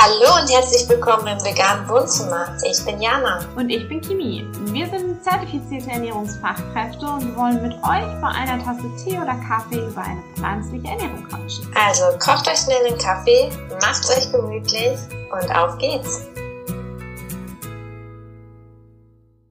Hallo und herzlich willkommen im veganen Wohnzimmer. Ich bin Jana. Und ich bin Kimi. Wir sind zertifizierte Ernährungsfachkräfte und wollen mit euch bei einer Tasse Tee oder Kaffee über eine pflanzliche Ernährung quatschen. Also kocht euch schnell den Kaffee, macht's euch gemütlich und auf geht's.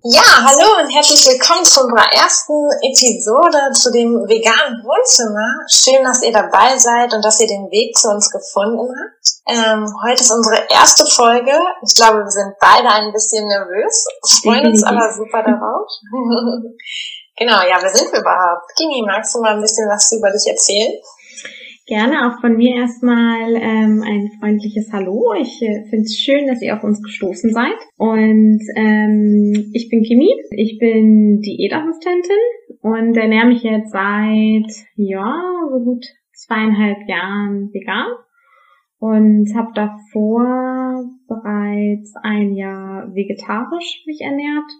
Ja, hallo und herzlich willkommen zu unserer ersten Episode zu dem veganen Wohnzimmer. Schön, dass ihr dabei seid und dass ihr den Weg zu uns gefunden habt. Ähm, heute ist unsere erste Folge. Ich glaube, wir sind beide ein bisschen nervös, freuen uns aber super darauf. genau, ja, wer sind wir überhaupt? Gini, magst du mal ein bisschen was über dich erzählen? Gerne auch von mir erstmal ähm, ein freundliches Hallo. Ich äh, finde es schön, dass ihr auf uns gestoßen seid. Und ähm, ich bin Kimi, ich bin Diätassistentin und ernähre mich jetzt seit, ja, so gut zweieinhalb Jahren vegan und habe davor bereits ein Jahr vegetarisch mich ernährt.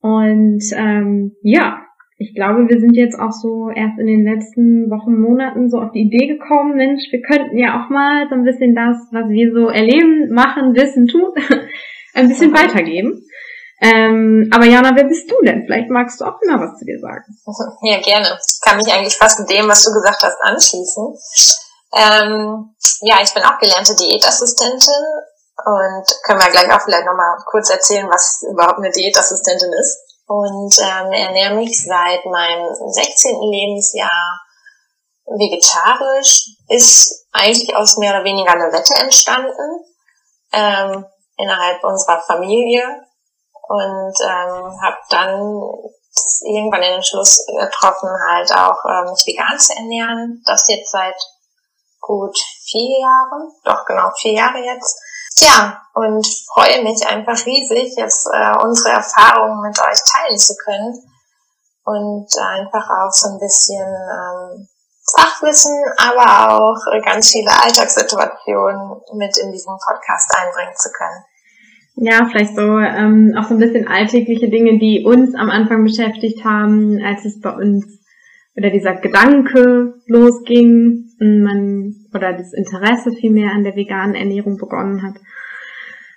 Und ähm, ja, ich glaube, wir sind jetzt auch so erst in den letzten Wochen, Monaten so auf die Idee gekommen, Mensch, wir könnten ja auch mal so ein bisschen das, was wir so erleben, machen, wissen, tun, ein bisschen weitergeben. Ähm, aber Jana, wer bist du denn? Vielleicht magst du auch mal was zu dir sagen. Ja, gerne. Ich kann mich eigentlich fast mit dem, was du gesagt hast, anschließen. Ähm, ja, ich bin auch gelernte Diätassistentin und können wir gleich auch vielleicht nochmal kurz erzählen, was überhaupt eine Diätassistentin ist und ähm, ernähre mich seit meinem 16. Lebensjahr vegetarisch. Ist eigentlich aus mehr oder weniger einer Wette entstanden ähm, innerhalb unserer Familie und ähm, habe dann irgendwann den Entschluss getroffen, halt auch äh, mich vegan zu ernähren. Das jetzt seit gut vier Jahren, doch genau vier Jahre jetzt. Tja, und freue mich einfach riesig, jetzt äh, unsere Erfahrungen mit euch teilen zu können und einfach auch so ein bisschen ähm, Fachwissen, aber auch ganz viele Alltagssituationen mit in diesen Podcast einbringen zu können. Ja, vielleicht so ähm, auch so ein bisschen alltägliche Dinge, die uns am Anfang beschäftigt haben, als es bei uns oder dieser Gedanke losging, man oder das Interesse vielmehr an der veganen Ernährung begonnen hat.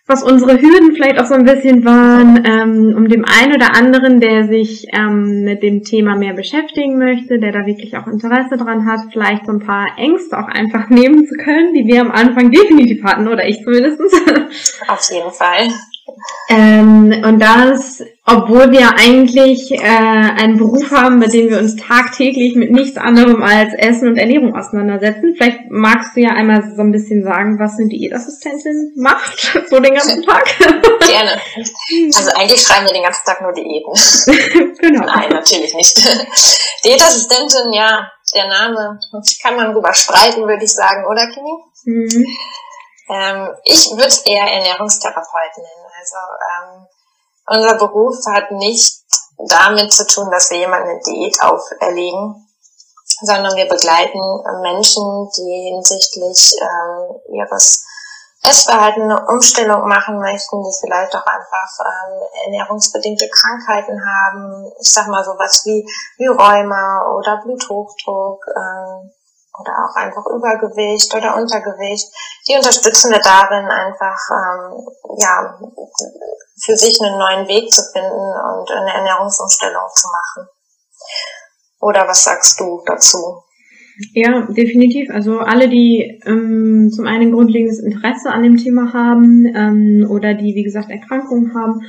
Was unsere Hürden vielleicht auch so ein bisschen waren, ähm, um dem einen oder anderen, der sich ähm, mit dem Thema mehr beschäftigen möchte, der da wirklich auch Interesse dran hat, vielleicht so ein paar Ängste auch einfach nehmen zu können, die wir am Anfang definitiv hatten, oder ich zumindest. Auf jeden Fall. Ähm, und das, obwohl wir eigentlich äh, einen Beruf haben, bei dem wir uns tagtäglich mit nichts anderem als Essen und Ernährung auseinandersetzen. Vielleicht magst du ja einmal so ein bisschen sagen, was eine Diätassistentin macht, so den ganzen Tag. Gerne. Also eigentlich schreiben wir den ganzen Tag nur Diäten. genau. Nein, natürlich nicht. Diätassistentin, ja, der Name kann man drüber streiten, würde ich sagen, oder Kimi? Mhm. Ähm, ich würde eher Ernährungstherapeut nennen. Also ähm, unser Beruf hat nicht damit zu tun, dass wir jemanden eine Diät auferlegen, sondern wir begleiten Menschen, die hinsichtlich ähm, ihres Essverhalten eine Umstellung machen möchten, die vielleicht auch einfach ähm, ernährungsbedingte Krankheiten haben. Ich sag mal sowas wie, wie Rheuma oder Bluthochdruck, ähm, oder auch einfach Übergewicht oder Untergewicht, die unterstützen wir darin einfach ähm, ja für sich einen neuen Weg zu finden und eine Ernährungsumstellung zu machen. Oder was sagst du dazu? Ja, definitiv. Also alle, die ähm, zum einen grundlegendes Interesse an dem Thema haben ähm, oder die, wie gesagt, Erkrankungen haben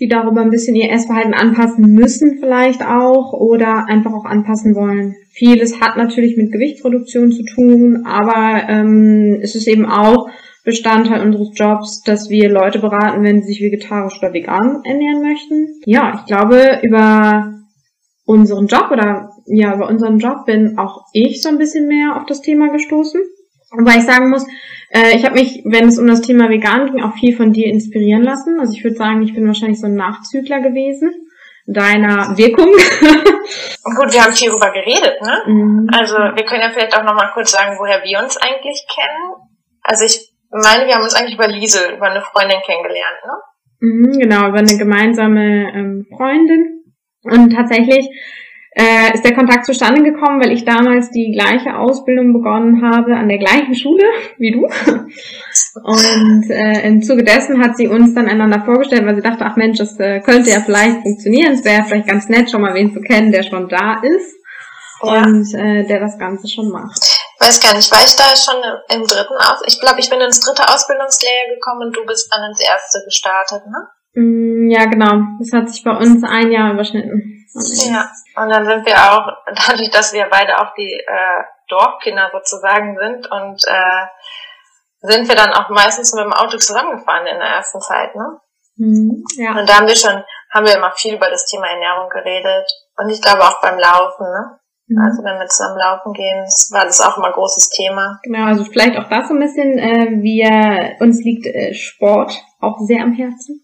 die darüber ein bisschen ihr Essverhalten anpassen müssen vielleicht auch oder einfach auch anpassen wollen. Vieles hat natürlich mit Gewichtsreduktion zu tun, aber ähm, es ist eben auch Bestandteil unseres Jobs, dass wir Leute beraten, wenn sie sich vegetarisch oder vegan ernähren möchten. Ja, ich glaube, über unseren Job oder ja, über unseren Job bin auch ich so ein bisschen mehr auf das Thema gestoßen. Wobei ich sagen muss, äh, ich habe mich, wenn es um das Thema Vegan ging, auch viel von dir inspirieren lassen. Also ich würde sagen, ich bin wahrscheinlich so ein Nachzügler gewesen deiner Wirkung. Gut, wir haben viel darüber geredet, ne? Mhm. Also wir können ja vielleicht auch nochmal kurz sagen, woher wir uns eigentlich kennen. Also ich meine, wir haben uns eigentlich über Liesel, über eine Freundin kennengelernt, ne? Mhm, genau, über eine gemeinsame ähm, Freundin. Und tatsächlich äh, ist der Kontakt zustande gekommen, weil ich damals die gleiche Ausbildung begonnen habe an der gleichen Schule wie du. Und äh, im Zuge dessen hat sie uns dann einander vorgestellt, weil sie dachte, ach Mensch, das äh, könnte ja vielleicht funktionieren. Es wäre vielleicht ganz nett, schon mal wen zu kennen, der schon da ist ja. und äh, der das Ganze schon macht. Weiß gar nicht, war ich da schon im dritten Aus? Ich glaube, ich bin ins dritte Ausbildungslehrjahr gekommen und du bist dann ins erste gestartet, ne? Mm, ja, genau. Das hat sich bei uns ein Jahr überschnitten. Ja, und dann sind wir auch, dadurch, dass wir beide auch die äh, Dorfkinder sozusagen sind und äh, sind wir dann auch meistens mit dem Auto zusammengefahren in der ersten Zeit, ne? Mhm, ja. Und da haben wir schon, haben wir immer viel über das Thema Ernährung geredet und ich glaube auch beim Laufen, ne? Mhm. Also wenn wir zusammen laufen gehen, war das auch immer ein großes Thema. Genau, also vielleicht auch das so ein bisschen, äh, wir, uns liegt äh, Sport auch sehr am Herzen.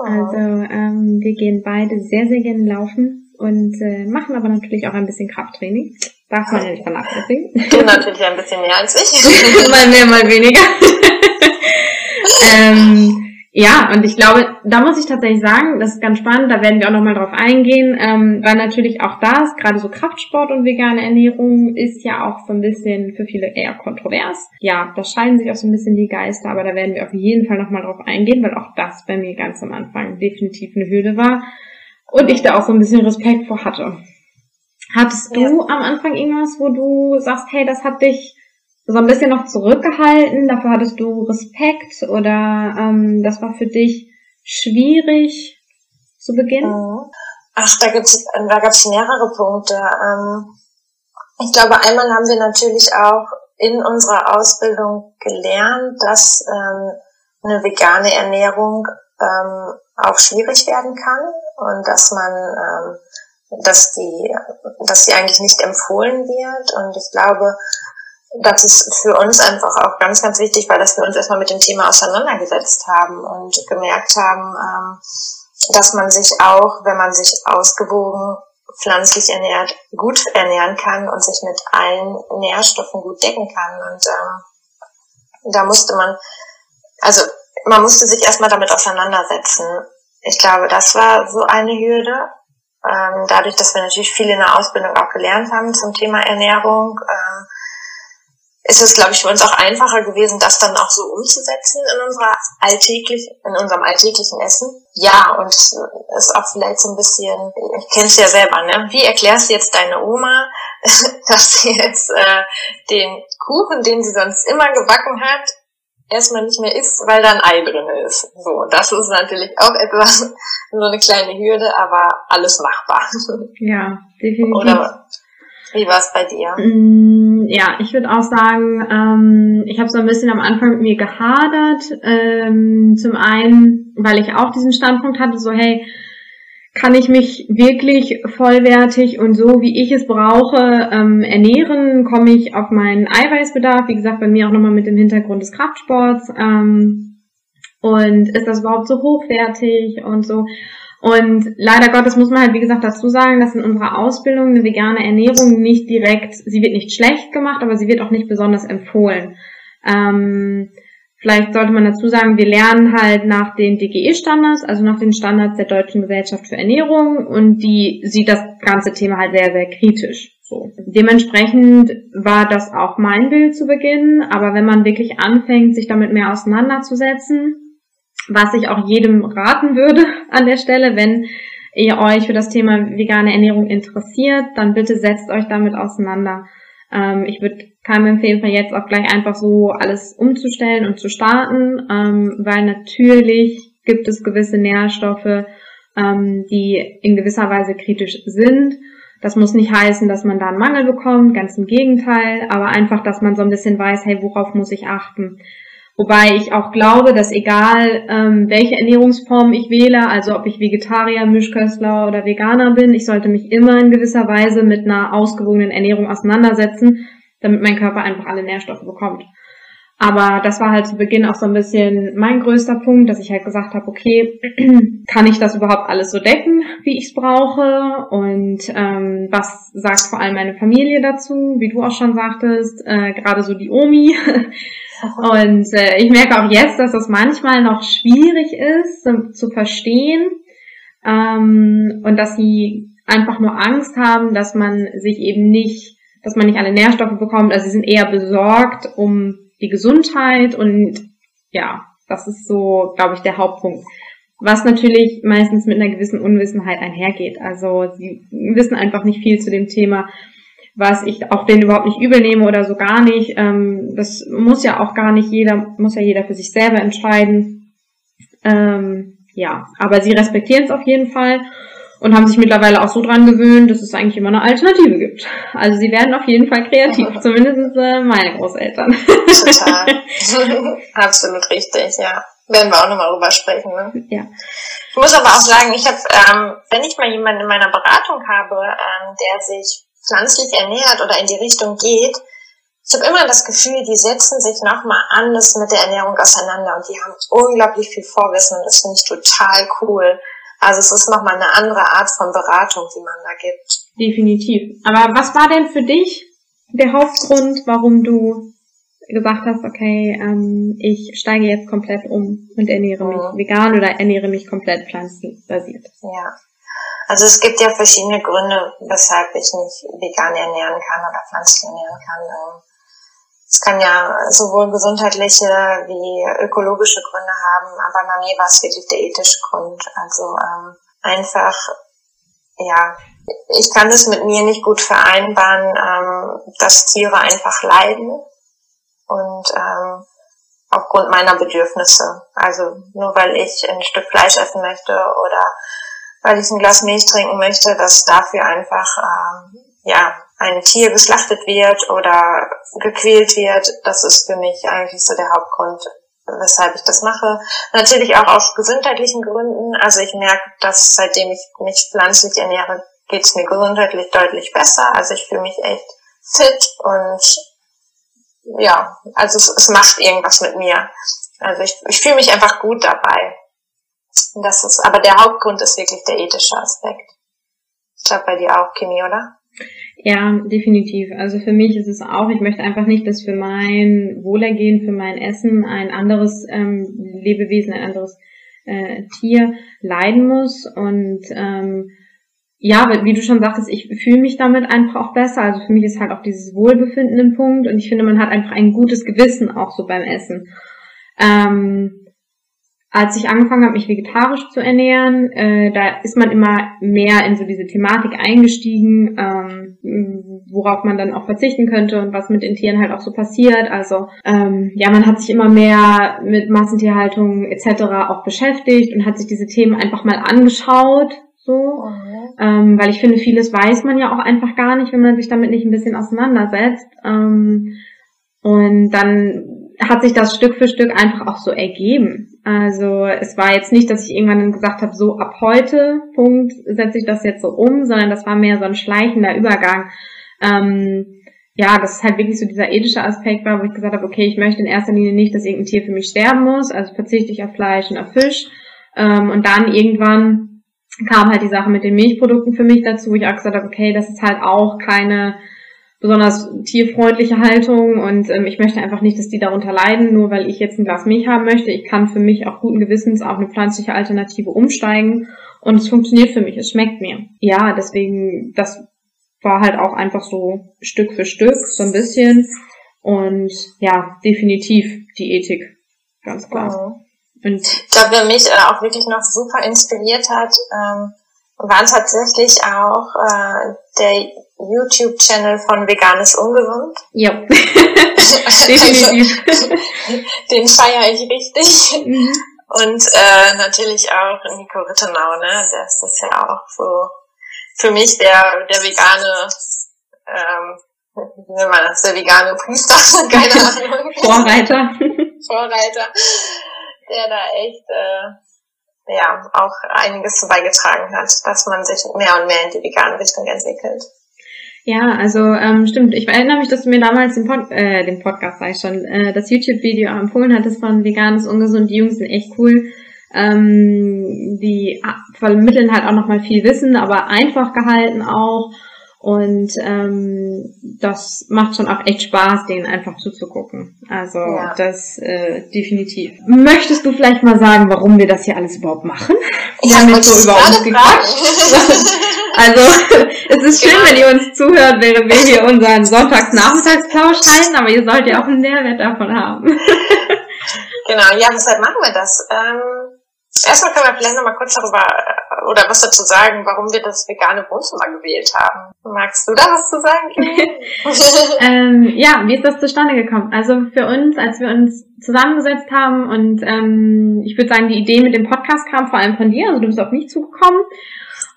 Oh. Also ähm, wir gehen beide sehr, sehr gerne laufen und äh, machen aber natürlich auch ein bisschen Krafttraining. Darf man ja nicht vernachlässigen. Du natürlich ein bisschen mehr als ich. mal mehr, mal weniger. ähm, ja, und ich glaube, da muss ich tatsächlich sagen, das ist ganz spannend, da werden wir auch nochmal drauf eingehen, ähm, weil natürlich auch das, gerade so Kraftsport und vegane Ernährung, ist ja auch so ein bisschen für viele eher kontrovers. Ja, da scheiden sich auch so ein bisschen die Geister, aber da werden wir auf jeden Fall nochmal drauf eingehen, weil auch das bei mir ganz am Anfang definitiv eine Hürde war und ich da auch so ein bisschen Respekt vor hatte. Hattest du ja. am Anfang irgendwas, wo du sagst, hey, das hat dich so ein bisschen noch zurückgehalten, dafür hattest du Respekt oder ähm, das war für dich schwierig zu beginnen? Mhm. Ach, da gibt's, da gab's mehrere Punkte. Ähm, ich glaube, einmal haben wir natürlich auch in unserer Ausbildung gelernt, dass ähm, eine vegane Ernährung ähm, auch schwierig werden kann und dass man, dass die, dass sie eigentlich nicht empfohlen wird. Und ich glaube, das ist für uns einfach auch ganz, ganz wichtig, weil dass wir uns erstmal mit dem Thema auseinandergesetzt haben und gemerkt haben, ähm, dass man sich auch, wenn man sich ausgewogen pflanzlich ernährt, gut ernähren kann und sich mit allen Nährstoffen gut decken kann. Und ähm, da musste man, also man musste sich erstmal damit auseinandersetzen. Ich glaube, das war so eine Hürde. Ähm, dadurch, dass wir natürlich viel in der Ausbildung auch gelernt haben zum Thema Ernährung, ähm, ist es, glaube ich, für uns auch einfacher gewesen, das dann auch so umzusetzen in unserer alltäglichen, in unserem alltäglichen Essen. Ja, und es ist auch vielleicht so ein bisschen, ich kenn's ja selber, ne? Wie erklärst du jetzt deine Oma, dass sie jetzt äh, den Kuchen, den sie sonst immer gebacken hat, erstmal nicht mehr isst, weil da ein Ei drin ist. So, das ist natürlich auch etwas, so eine kleine Hürde, aber alles machbar. Ja, definitiv. Oder wie war es bei dir? Mm, ja, ich würde auch sagen, ähm, ich habe so ein bisschen am Anfang mit mir gehadert. Ähm, zum einen, weil ich auch diesen Standpunkt hatte, so hey, kann ich mich wirklich vollwertig und so, wie ich es brauche, ähm, ernähren? Komme ich auf meinen Eiweißbedarf? Wie gesagt, bei mir auch nochmal mit dem Hintergrund des Kraftsports. Ähm, und ist das überhaupt so hochwertig und so? Und leider Gottes muss man halt, wie gesagt, dazu sagen, dass in unserer Ausbildung eine vegane Ernährung nicht direkt, sie wird nicht schlecht gemacht, aber sie wird auch nicht besonders empfohlen. Ähm, vielleicht sollte man dazu sagen, wir lernen halt nach den DGE-Standards, also nach den Standards der Deutschen Gesellschaft für Ernährung und die sieht das ganze Thema halt sehr, sehr kritisch. So. Dementsprechend war das auch mein Bild zu Beginn, aber wenn man wirklich anfängt, sich damit mehr auseinanderzusetzen, was ich auch jedem raten würde an der Stelle, wenn ihr euch für das Thema vegane Ernährung interessiert, dann bitte setzt euch damit auseinander. Ähm, ich würde keinem empfehlen, von jetzt auch gleich einfach so alles umzustellen und zu starten, ähm, weil natürlich gibt es gewisse Nährstoffe, ähm, die in gewisser Weise kritisch sind. Das muss nicht heißen, dass man da einen Mangel bekommt, ganz im Gegenteil, aber einfach, dass man so ein bisschen weiß, hey, worauf muss ich achten? Wobei ich auch glaube, dass egal ähm, welche Ernährungsform ich wähle, also ob ich Vegetarier, Mischköstler oder Veganer bin, ich sollte mich immer in gewisser Weise mit einer ausgewogenen Ernährung auseinandersetzen, damit mein Körper einfach alle Nährstoffe bekommt. Aber das war halt zu Beginn auch so ein bisschen mein größter Punkt, dass ich halt gesagt habe, okay, kann ich das überhaupt alles so decken, wie ich es brauche? Und ähm, was sagt vor allem meine Familie dazu, wie du auch schon sagtest, äh, gerade so die Omi. Und äh, ich merke auch jetzt, dass das manchmal noch schwierig ist zu, zu verstehen ähm, und dass sie einfach nur Angst haben, dass man sich eben nicht, dass man nicht alle Nährstoffe bekommt. Also sie sind eher besorgt um die Gesundheit und ja, das ist so, glaube ich, der Hauptpunkt. Was natürlich meistens mit einer gewissen Unwissenheit einhergeht. Also sie wissen einfach nicht viel zu dem Thema, was ich auch denen überhaupt nicht übel nehme oder so gar nicht. Ähm, das muss ja auch gar nicht jeder, muss ja jeder für sich selber entscheiden. Ähm, ja, aber sie respektieren es auf jeden Fall und haben sich mittlerweile auch so dran gewöhnt, dass es eigentlich immer eine Alternative gibt. Also sie werden auf jeden Fall kreativ, zumindest äh, meine Großeltern. Total. Absolut richtig, ja. Werden wir auch nochmal drüber sprechen. Ne? Ja. Ich muss aber auch sagen, ich habe, ähm, wenn ich mal jemanden in meiner Beratung habe, ähm, der sich pflanzlich ernährt oder in die Richtung geht, ich habe immer das Gefühl, die setzen sich nochmal anders mit der Ernährung auseinander und die haben unglaublich viel Vorwissen und das finde ich total cool. Also es ist nochmal eine andere Art von Beratung, die man da gibt. Definitiv. Aber was war denn für dich der Hauptgrund, warum du gesagt hast, okay, ähm, ich steige jetzt komplett um und ernähre mich mhm. vegan oder ernähre mich komplett pflanzenbasiert? Ja. Also es gibt ja verschiedene Gründe, weshalb ich mich vegan ernähren kann oder pflanzlich ernähren kann. Es kann ja sowohl gesundheitliche wie ökologische Gründe haben, aber bei mir war es wirklich der ethische Grund. Also ähm, einfach, ja, ich kann es mit mir nicht gut vereinbaren, ähm, dass Tiere einfach leiden und ähm, aufgrund meiner Bedürfnisse. Also nur weil ich ein Stück Fleisch essen möchte oder weil ich ein Glas Milch trinken möchte, dass dafür einfach ähm, ja ein Tier geschlachtet wird oder gequält wird, das ist für mich eigentlich so der Hauptgrund, weshalb ich das mache. Natürlich auch aus gesundheitlichen Gründen. Also ich merke, dass seitdem ich mich pflanzlich ernähre, geht es mir gesundheitlich deutlich besser. Also ich fühle mich echt fit und ja, also es, es macht irgendwas mit mir. Also ich, ich fühle mich einfach gut dabei. Das ist, aber der Hauptgrund ist wirklich der ethische Aspekt. Ich glaube bei dir auch, Kimi, oder? Ja, definitiv. Also für mich ist es auch, ich möchte einfach nicht, dass für mein Wohlergehen, für mein Essen ein anderes ähm, Lebewesen, ein anderes äh, Tier leiden muss. Und ähm, ja, wie du schon sagtest, ich fühle mich damit einfach auch besser. Also für mich ist halt auch dieses Wohlbefinden ein Punkt und ich finde, man hat einfach ein gutes Gewissen auch so beim Essen. Ähm, als ich angefangen habe, mich vegetarisch zu ernähren, äh, da ist man immer mehr in so diese Thematik eingestiegen, ähm, worauf man dann auch verzichten könnte und was mit den Tieren halt auch so passiert. Also ähm, ja, man hat sich immer mehr mit Massentierhaltung etc. auch beschäftigt und hat sich diese Themen einfach mal angeschaut. So, mhm. ähm, weil ich finde, vieles weiß man ja auch einfach gar nicht, wenn man sich damit nicht ein bisschen auseinandersetzt. Ähm, und dann hat sich das Stück für Stück einfach auch so ergeben. Also es war jetzt nicht, dass ich irgendwann gesagt habe, so ab heute, Punkt, setze ich das jetzt so um, sondern das war mehr so ein schleichender Übergang. Ähm, ja, das ist halt wirklich so dieser ethische Aspekt war, wo ich gesagt habe, okay, ich möchte in erster Linie nicht, dass irgendein Tier für mich sterben muss, also verzichte ich auf Fleisch und auf Fisch. Ähm, und dann irgendwann kam halt die Sache mit den Milchprodukten für mich dazu, wo ich auch gesagt habe, okay, das ist halt auch keine besonders tierfreundliche Haltung und ähm, ich möchte einfach nicht, dass die darunter leiden, nur weil ich jetzt ein Glas Milch haben möchte. Ich kann für mich auch guten Gewissens auf eine pflanzliche Alternative umsteigen und es funktioniert für mich, es schmeckt mir. Ja, deswegen, das war halt auch einfach so Stück für Stück, so ein bisschen und ja, definitiv die Ethik, ganz klar. Mhm. Und ich glaube, wer mich äh, auch wirklich noch super inspiriert hat, ähm, war tatsächlich auch äh, der YouTube-Channel von Veganes Ungesund. Ja, definitiv. also, den feiere ich richtig. Mhm. Und äh, natürlich auch Nico Rittenau, ne? Das ist ja auch so für mich der, der vegane, ähm, wie nennt man das, der vegane Priester, keine Ahnung. Vorreiter. Vorreiter, der da echt äh, ja auch einiges beigetragen hat, dass man sich mehr und mehr in die vegane Richtung entwickelt. Ja, also ähm, stimmt. Ich erinnere mich, dass du mir damals den, Pod äh, den Podcast, sag ich schon, äh, das YouTube-Video empfohlen hattest von Veganes Ungesund. Die Jungs sind echt cool. Ähm, die vermitteln halt auch nochmal viel Wissen, aber einfach gehalten auch. Und ähm, das macht schon auch echt Spaß, denen einfach zuzugucken. Also ja. das äh, definitiv. Möchtest du vielleicht mal sagen, warum wir das hier alles überhaupt machen? Wir haben jetzt so über uns gequatscht. Also es ist schön, genau. wenn ihr uns zuhört, während wir hier unseren Sonntagsnachmittagsplausch halten, aber ihr sollt ja auch einen Mehrwert davon haben. genau, ja, weshalb machen wir das? Ähm, erstmal können wir vielleicht nochmal kurz darüber oder was dazu sagen, warum wir das vegane Wohnzimmer gewählt haben. Magst du da was zu sagen? ähm, ja, wie ist das zustande gekommen? Also für uns, als wir uns zusammengesetzt haben und ähm, ich würde sagen, die Idee mit dem Podcast kam vor allem von dir, also du bist auf mich zugekommen.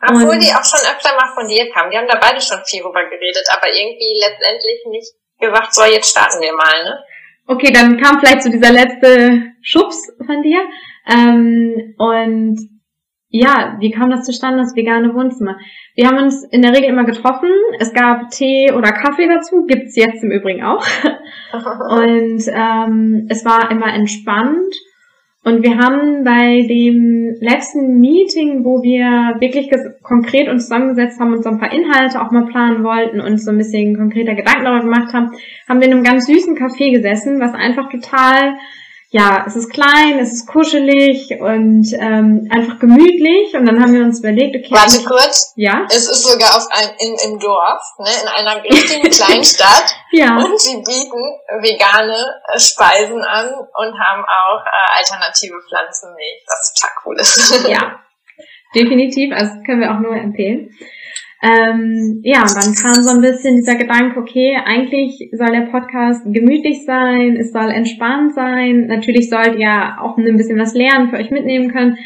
Obwohl die auch schon öfter mal von dir kam. Die haben da beide schon viel drüber geredet, aber irgendwie letztendlich nicht gesagt, so jetzt starten wir mal, ne? Okay, dann kam vielleicht so dieser letzte Schubs von dir. Ähm, und ja, wie kam das zustande, das vegane Wohnzimmer? Wir haben uns in der Regel immer getroffen. Es gab Tee oder Kaffee dazu, gibt's jetzt im Übrigen auch. Und ähm, es war immer entspannt. Und wir haben bei dem letzten Meeting, wo wir wirklich konkret uns zusammengesetzt haben und so ein paar Inhalte auch mal planen wollten und so ein bisschen konkreter Gedanken darüber gemacht haben, haben wir in einem ganz süßen Café gesessen, was einfach total ja, es ist klein, es ist kuschelig und ähm, einfach gemütlich. Und dann haben wir uns überlegt, okay. Warte kurz. Ja. Es ist sogar auf ein, in, im Dorf, ne, in einer richtigen kleinen Stadt. ja. Und sie bieten vegane äh, Speisen an und haben auch äh, alternative Pflanzenmilch, was total cool ist. ja, definitiv. Also können wir auch nur empfehlen. Ähm, ja, und dann kam so ein bisschen dieser Gedanke, okay, eigentlich soll der Podcast gemütlich sein, es soll entspannt sein. Natürlich sollt ihr auch ein bisschen was lernen, für euch mitnehmen können.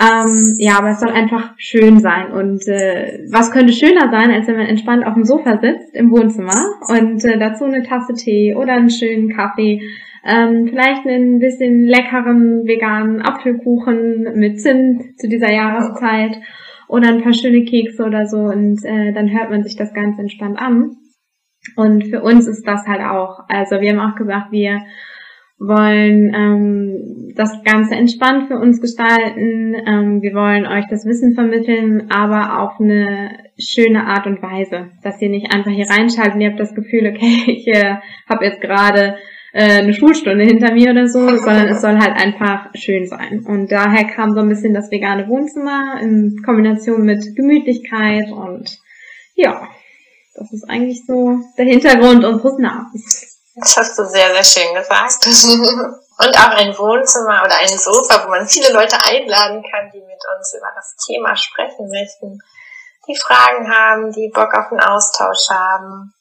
Ähm, ja, aber es soll einfach schön sein. Und äh, was könnte schöner sein, als wenn man entspannt auf dem Sofa sitzt im Wohnzimmer und äh, dazu eine Tasse Tee oder einen schönen Kaffee, ähm, vielleicht einen bisschen leckeren veganen Apfelkuchen mit Zimt zu dieser Jahreszeit oder ein paar schöne Kekse oder so und äh, dann hört man sich das ganz entspannt an. Und für uns ist das halt auch. Also wir haben auch gesagt, wir wollen ähm, das Ganze entspannt für uns gestalten. Ähm, wir wollen euch das Wissen vermitteln, aber auf eine schöne Art und Weise, dass ihr nicht einfach hier reinschaltet und ihr habt das Gefühl, okay, ich äh, habe jetzt gerade äh, eine Schulstunde hinter mir oder so, sondern es soll halt einfach schön sein. Und daher kam so ein bisschen das vegane Wohnzimmer in Kombination mit Gemütlichkeit und ja, das ist eigentlich so der Hintergrund unseres Namens. Das hast du sehr, sehr schön gesagt. Und auch ein Wohnzimmer oder ein Sofa, wo man viele Leute einladen kann, die mit uns über das Thema sprechen möchten, die Fragen haben, die Bock auf einen Austausch haben.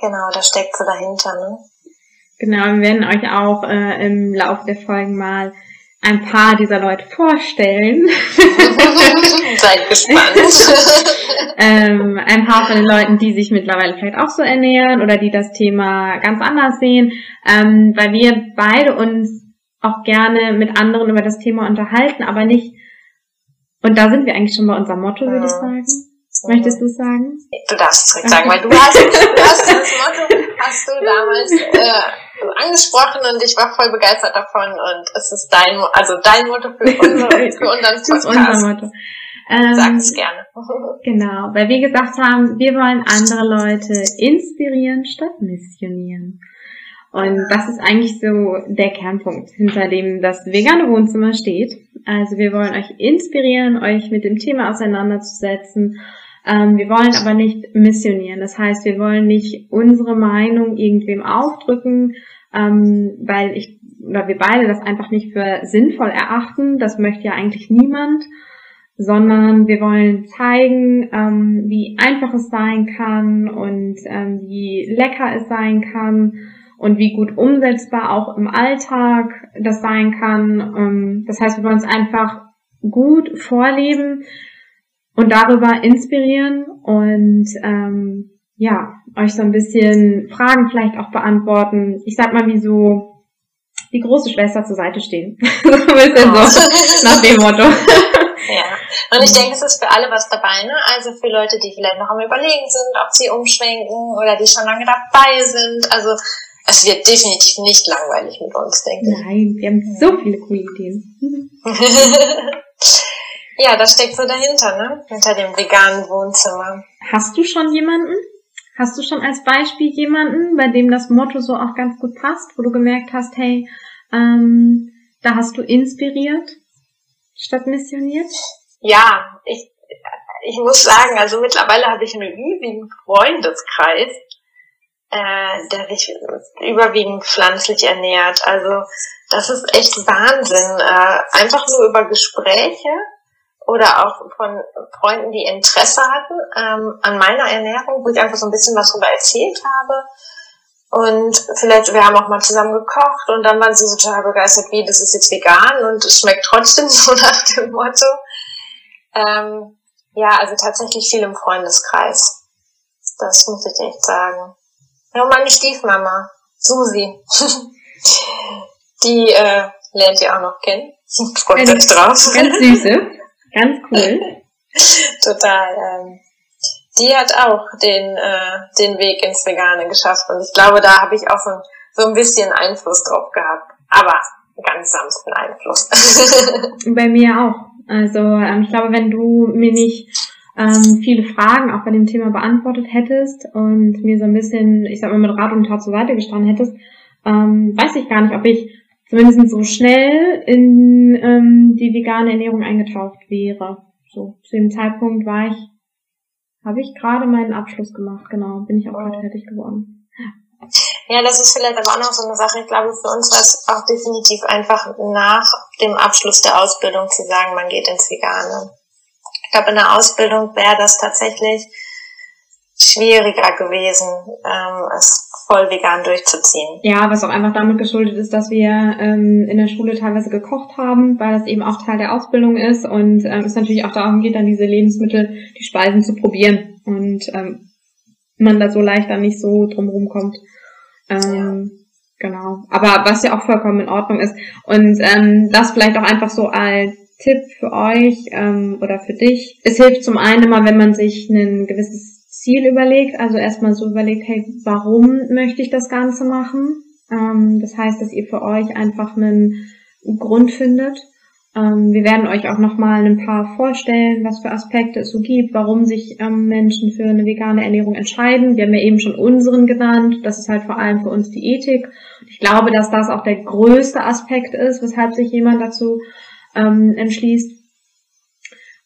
Genau, da steckt so dahinter, ne? Genau, wir werden euch auch äh, im Laufe der Folgen mal ein paar dieser Leute vorstellen. Seid gespannt. ähm, ein paar von den Leuten, die sich mittlerweile vielleicht auch so ernähren oder die das Thema ganz anders sehen, ähm, weil wir beide uns auch gerne mit anderen über das Thema unterhalten, aber nicht, und da sind wir eigentlich schon bei unserem Motto, würde ich sagen. Möchtest du sagen? Du darfst zurück sagen, weil du hast, du hast das Motto, hast du damals äh, angesprochen und ich war voll begeistert davon und es ist dein, also dein Motto für, unsere, für unseren Podcast. Unser Motto. Ähm, Sag es gerne. genau, weil wir gesagt haben, wir wollen andere Leute inspirieren statt missionieren. Und das ist eigentlich so der Kernpunkt, hinter dem das vegane Wohnzimmer steht. Also wir wollen euch inspirieren, euch mit dem Thema auseinanderzusetzen ähm, wir wollen aber nicht missionieren. Das heißt, wir wollen nicht unsere Meinung irgendwem aufdrücken, ähm, weil ich oder wir beide das einfach nicht für sinnvoll erachten. Das möchte ja eigentlich niemand, sondern wir wollen zeigen, ähm, wie einfach es sein kann und ähm, wie lecker es sein kann und wie gut umsetzbar auch im Alltag das sein kann. Ähm, das heißt, wir wollen es einfach gut vorleben, und darüber inspirieren und ähm, ja, euch so ein bisschen Fragen vielleicht auch beantworten. Ich sag mal, wie so die große Schwester zur Seite stehen. so ein bisschen oh. so nach dem Motto. Ja, und ich denke, es ist für alle was dabei, ne? Also für Leute, die vielleicht noch am Überlegen sind, ob sie umschwenken oder die schon lange dabei sind. Also es wird definitiv nicht langweilig mit uns, denke ich. Nein, wir haben so viele coole Ideen. Ja, das steckt so dahinter, ne? Hinter dem veganen Wohnzimmer. Hast du schon jemanden? Hast du schon als Beispiel jemanden, bei dem das Motto so auch ganz gut passt, wo du gemerkt hast, hey, ähm, da hast du inspiriert statt missioniert? Ja, ich, ich muss sagen, also mittlerweile habe ich einen riesigen Freundeskreis, äh, der sich überwiegend pflanzlich ernährt. Also das ist echt Wahnsinn. Äh, einfach nur über Gespräche oder auch von Freunden, die Interesse hatten ähm, an meiner Ernährung, wo ich einfach so ein bisschen was darüber erzählt habe. Und vielleicht, wir haben auch mal zusammen gekocht und dann waren sie so total begeistert, wie, das ist jetzt vegan und es schmeckt trotzdem so nach dem Motto. Ähm, ja, also tatsächlich viel im Freundeskreis. Das muss ich echt sagen. Ja, meine Stiefmama, Susi. Die äh, lernt ihr auch noch kennen. Freut euch drauf. Ganz süße. Ganz cool. Total. Ähm, die hat auch den, äh, den Weg ins Vegane geschafft. Und ich glaube, da habe ich auch so, so ein bisschen Einfluss drauf gehabt. Aber ganz sanften Einfluss. bei mir auch. Also ähm, ich glaube, wenn du mir nicht ähm, viele Fragen auch bei dem Thema beantwortet hättest und mir so ein bisschen, ich sag mal, mit Rat und Tat zur Seite gestanden hättest, ähm, weiß ich gar nicht, ob ich zumindest so schnell in ähm, die vegane Ernährung eingetaucht wäre. So, zu dem Zeitpunkt war ich, habe ich gerade meinen Abschluss gemacht, genau, bin ich auch gerade fertig geworden. Ja, das ist vielleicht aber auch noch so eine Sache. Ich glaube, für uns war es auch definitiv einfach nach dem Abschluss der Ausbildung zu sagen, man geht ins Vegane. Ich glaube, in der Ausbildung wäre das tatsächlich schwieriger gewesen, ähm, es voll vegan durchzuziehen. Ja, was auch einfach damit geschuldet ist, dass wir ähm, in der Schule teilweise gekocht haben, weil das eben auch Teil der Ausbildung ist und ähm, es natürlich auch darum geht, dann diese Lebensmittel, die Speisen zu probieren und ähm, man da so leicht dann nicht so drumherum kommt. Ähm, ja. Genau. Aber was ja auch vollkommen in Ordnung ist. Und ähm, das vielleicht auch einfach so als Tipp für euch ähm, oder für dich. Es hilft zum einen immer, wenn man sich ein gewisses Ziel überlegt, also erstmal so überlegt, hey, warum möchte ich das Ganze machen? Ähm, das heißt, dass ihr für euch einfach einen Grund findet. Ähm, wir werden euch auch nochmal ein paar vorstellen, was für Aspekte es so gibt, warum sich ähm, Menschen für eine vegane Ernährung entscheiden. Wir haben ja eben schon unseren genannt. Das ist halt vor allem für uns die Ethik. Ich glaube, dass das auch der größte Aspekt ist, weshalb sich jemand dazu ähm, entschließt.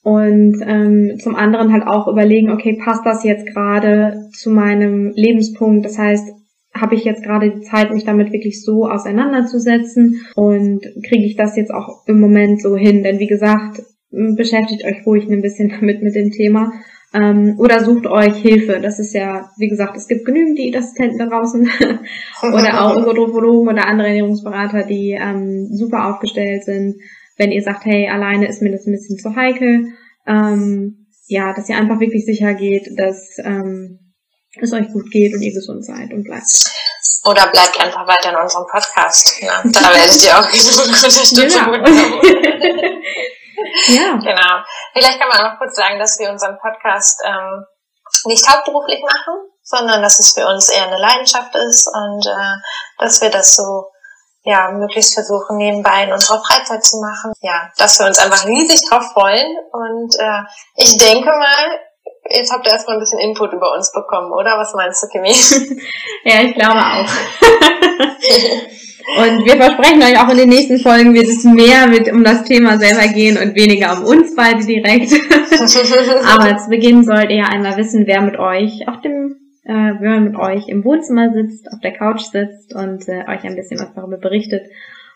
Und ähm, zum anderen halt auch überlegen, okay, passt das jetzt gerade zu meinem Lebenspunkt? Das heißt, habe ich jetzt gerade die Zeit, mich damit wirklich so auseinanderzusetzen und kriege ich das jetzt auch im Moment so hin? Denn wie gesagt, beschäftigt euch ruhig ein bisschen damit mit dem Thema ähm, oder sucht euch Hilfe. Das ist ja, wie gesagt, es gibt genügend Diätassistenten da draußen oder auch Ökotrophologen oder andere Ernährungsberater, die ähm, super aufgestellt sind wenn ihr sagt, hey, alleine ist mir das ein bisschen zu heikel, ähm, ja, dass ihr einfach wirklich sicher geht, dass ähm, es euch gut geht und ihr gesund seid und bleibt. Oder bleibt einfach weiter in unserem Podcast. Na, da werdet ihr auch genug Unterstützung genau. ja. Genau. Vielleicht kann man auch kurz sagen, dass wir unseren Podcast ähm, nicht hauptberuflich machen, sondern dass es für uns eher eine Leidenschaft ist und äh, dass wir das so ja, möglichst versuchen, nebenbei in unserer Freizeit zu machen. Ja, dass wir uns einfach riesig drauf freuen. Und äh, ich denke mal, jetzt habt ihr erstmal ein bisschen Input über uns bekommen, oder? Was meinst du, Kimi? ja, ich glaube auch. und wir versprechen euch auch in den nächsten Folgen wird es mehr mit um das Thema selber gehen und weniger um uns beide direkt. Aber zu Beginn sollt ihr einmal wissen, wer mit euch auf dem äh, wenn man mit euch im Wohnzimmer sitzt, auf der Couch sitzt und äh, euch ein bisschen was darüber berichtet.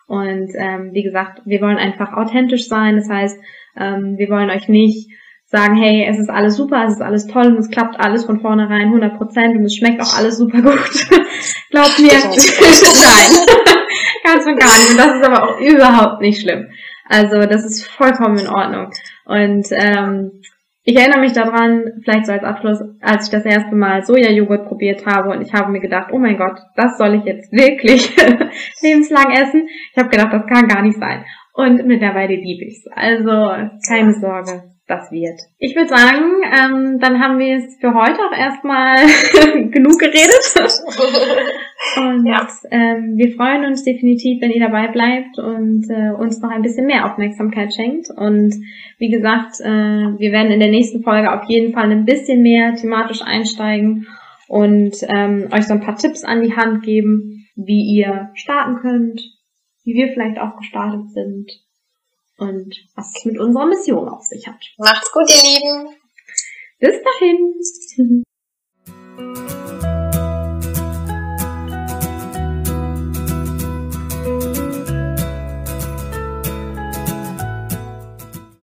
Und ähm, wie gesagt, wir wollen einfach authentisch sein. Das heißt, ähm, wir wollen euch nicht sagen, hey, es ist alles super, es ist alles toll und es klappt alles von vornherein 100 Prozent und es schmeckt auch alles super gut. Glaubt mir, nein, ganz und gar nicht. Und das ist aber auch überhaupt nicht schlimm. Also das ist vollkommen in Ordnung. Und ähm, ich erinnere mich daran, vielleicht so als Abschluss, als ich das erste Mal Sojajoghurt probiert habe und ich habe mir gedacht, oh mein Gott, das soll ich jetzt wirklich lebenslang essen. Ich habe gedacht, das kann gar nicht sein. Und mittlerweile liebe ich's. Also keine Sorge das wird. Ich würde sagen, ähm, dann haben wir es für heute auch erstmal genug geredet. und ja. ähm, wir freuen uns definitiv, wenn ihr dabei bleibt und äh, uns noch ein bisschen mehr Aufmerksamkeit schenkt. Und wie gesagt, äh, wir werden in der nächsten Folge auf jeden Fall ein bisschen mehr thematisch einsteigen und ähm, euch so ein paar Tipps an die Hand geben, wie ihr starten könnt, wie wir vielleicht auch gestartet sind und was es mit unserer Mission auf sich hat. Macht's gut, ihr Lieben. Bis dahin.